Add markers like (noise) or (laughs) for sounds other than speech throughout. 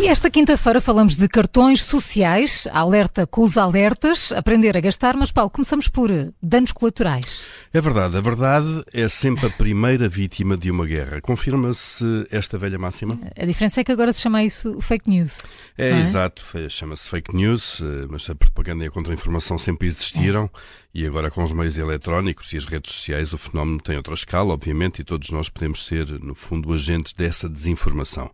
E esta quinta-feira falamos de cartões sociais, alerta com os alertas, aprender a gastar, mas Paulo, começamos por danos colaterais. É verdade, a verdade é sempre a primeira vítima de uma guerra. Confirma-se esta velha máxima? A diferença é que agora se chama isso fake news. É, é? exato, chama-se fake news, eh, mas a propaganda e a contra-informação sempre existiram é. e agora com os meios eletrónicos e as redes sociais o fenómeno tem outra escala, obviamente, e todos nós podemos ser, no fundo, agentes dessa desinformação.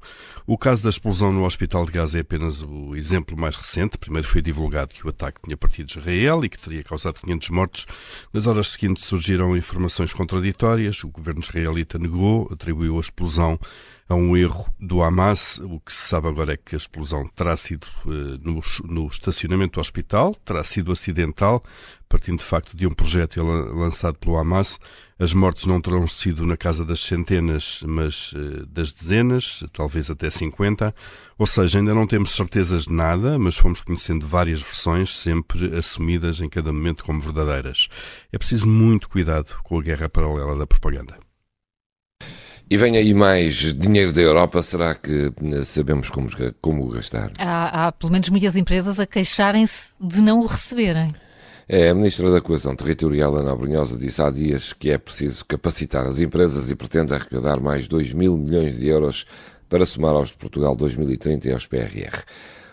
O caso da explosão no Hospital de Gaza é apenas o exemplo mais recente. Primeiro foi divulgado que o ataque tinha partido de Israel e que teria causado 500 mortos. Nas horas seguintes surgiram informações contraditórias. O governo israelita negou, atribuiu a explosão a um erro do Hamas. O que se sabe agora é que a explosão terá sido uh, no, no, estacionamento do hospital, terá sido acidental, partindo de facto de um projeto lançado pelo Hamas. As mortes não terão sido na casa das centenas, mas uh, das dezenas, talvez até 50. Ou seja, ainda não temos certezas de nada, mas fomos conhecendo várias versões, sempre assumidas em cada momento como verdadeiras. É preciso muito cuidado com a guerra paralela da propaganda. E vem aí mais dinheiro da Europa, será que eh, sabemos como, como gastar? Há, há pelo menos muitas empresas a queixarem-se de não o receberem. É, a Ministra da Coesão Territorial, Ana Brunhosa, disse há dias que é preciso capacitar as empresas e pretende arrecadar mais 2 mil milhões de euros para somar aos de Portugal 2030 e aos PRR.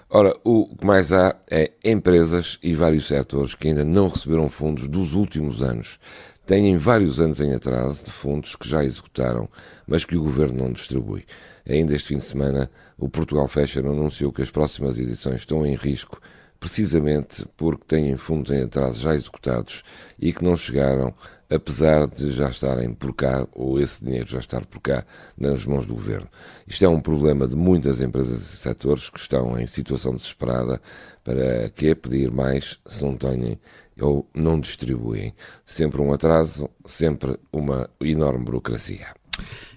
Ora, o que mais há é empresas e vários setores que ainda não receberam fundos dos últimos anos têm vários anos em atraso de fundos que já executaram, mas que o governo não distribui. Ainda este fim de semana, o Portugal Fashion anunciou que as próximas edições estão em risco precisamente porque têm fundos em atraso já executados e que não chegaram, apesar de já estarem por cá, ou esse dinheiro já estar por cá, nas mãos do governo. Isto é um problema de muitas empresas e setores que estão em situação desesperada para que pedir mais se não têm ou não distribuem. Sempre um atraso, sempre uma enorme burocracia.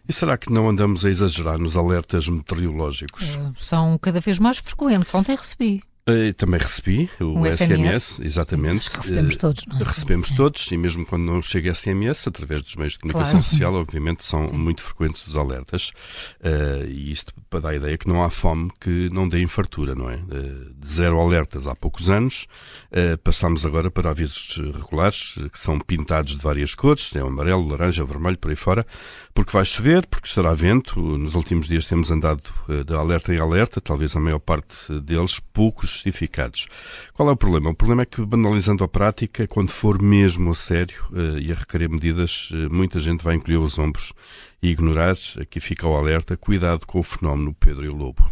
E será que não andamos a exagerar nos alertas meteorológicos? Uh, são cada vez mais frequentes. Ontem recebi. Uh, também recebi o um SMS, SMS, exatamente. Recebemos uh, todos, não é? Recebemos é. todos, e mesmo quando não chega SMS, através dos meios de comunicação claro. social, (laughs) obviamente são Sim. muito frequentes os alertas. Uh, e isto para dar a ideia que não há fome que não dê infartura, não é? de zero alertas há poucos anos, passamos agora para avisos regulares, que são pintados de várias cores, é amarelo, laranja, vermelho, por aí fora, porque vai chover, porque estará vento. Nos últimos dias temos andado de alerta em alerta, talvez a maior parte deles, poucos justificados. Qual é o problema? O problema é que, banalizando a prática, quando for mesmo a sério e a requerer medidas, muita gente vai encolher os ombros e ignorar. Aqui fica o alerta: cuidado com o fenómeno Pedro e o Lobo.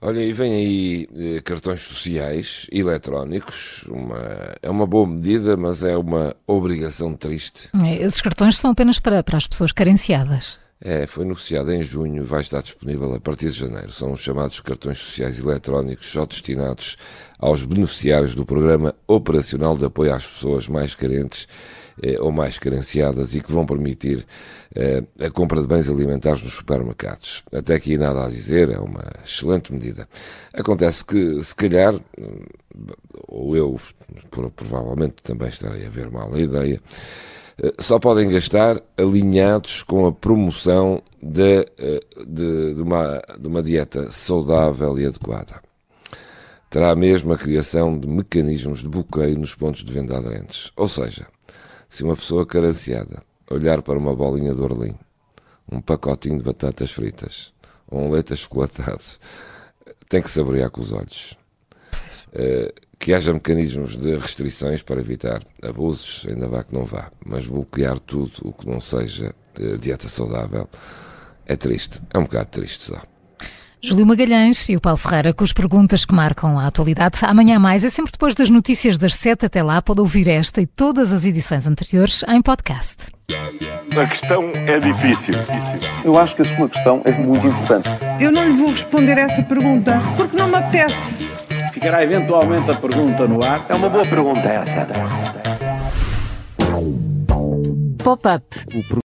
Olha, e vem aí eh, cartões sociais eletrónicos. Uma, é uma boa medida, mas é uma obrigação triste. É, esses cartões são apenas para, para as pessoas carenciadas. É, foi anunciado em junho e vai estar disponível a partir de janeiro. São os chamados cartões sociais eletrónicos só destinados aos beneficiários do Programa Operacional de Apoio às Pessoas Mais Carentes eh, ou mais carenciadas e que vão permitir eh, a compra de bens alimentares nos supermercados. Até aqui nada a dizer, é uma excelente medida. Acontece que, se calhar, ou eu provavelmente também estarei a ver mal a ideia, só podem gastar alinhados com a promoção de, eh, de, de, uma, de uma dieta saudável e adequada. Terá mesmo a criação de mecanismos de bloqueio nos pontos de venda aderentes. Ou seja, se uma pessoa carenciada olhar para uma bolinha de Orlim, um pacotinho de batatas fritas ou um leite achocolatado, tem que saborear com os olhos. Uh, que haja mecanismos de restrições para evitar abusos, ainda vá que não vá, mas bloquear tudo o que não seja uh, dieta saudável é triste, é um bocado triste só. Júlio Magalhães e o Paulo Ferreira com as perguntas que marcam a atualidade. Amanhã mais é sempre depois das notícias das sete até lá. Pode ouvir esta e todas as edições anteriores em podcast. A questão é difícil. Eu acho que a sua questão é muito importante. Eu não lhe vou responder essa pergunta porque não me apetece. Ficará eventualmente a pergunta no ar. É uma boa pergunta essa. Pop-up.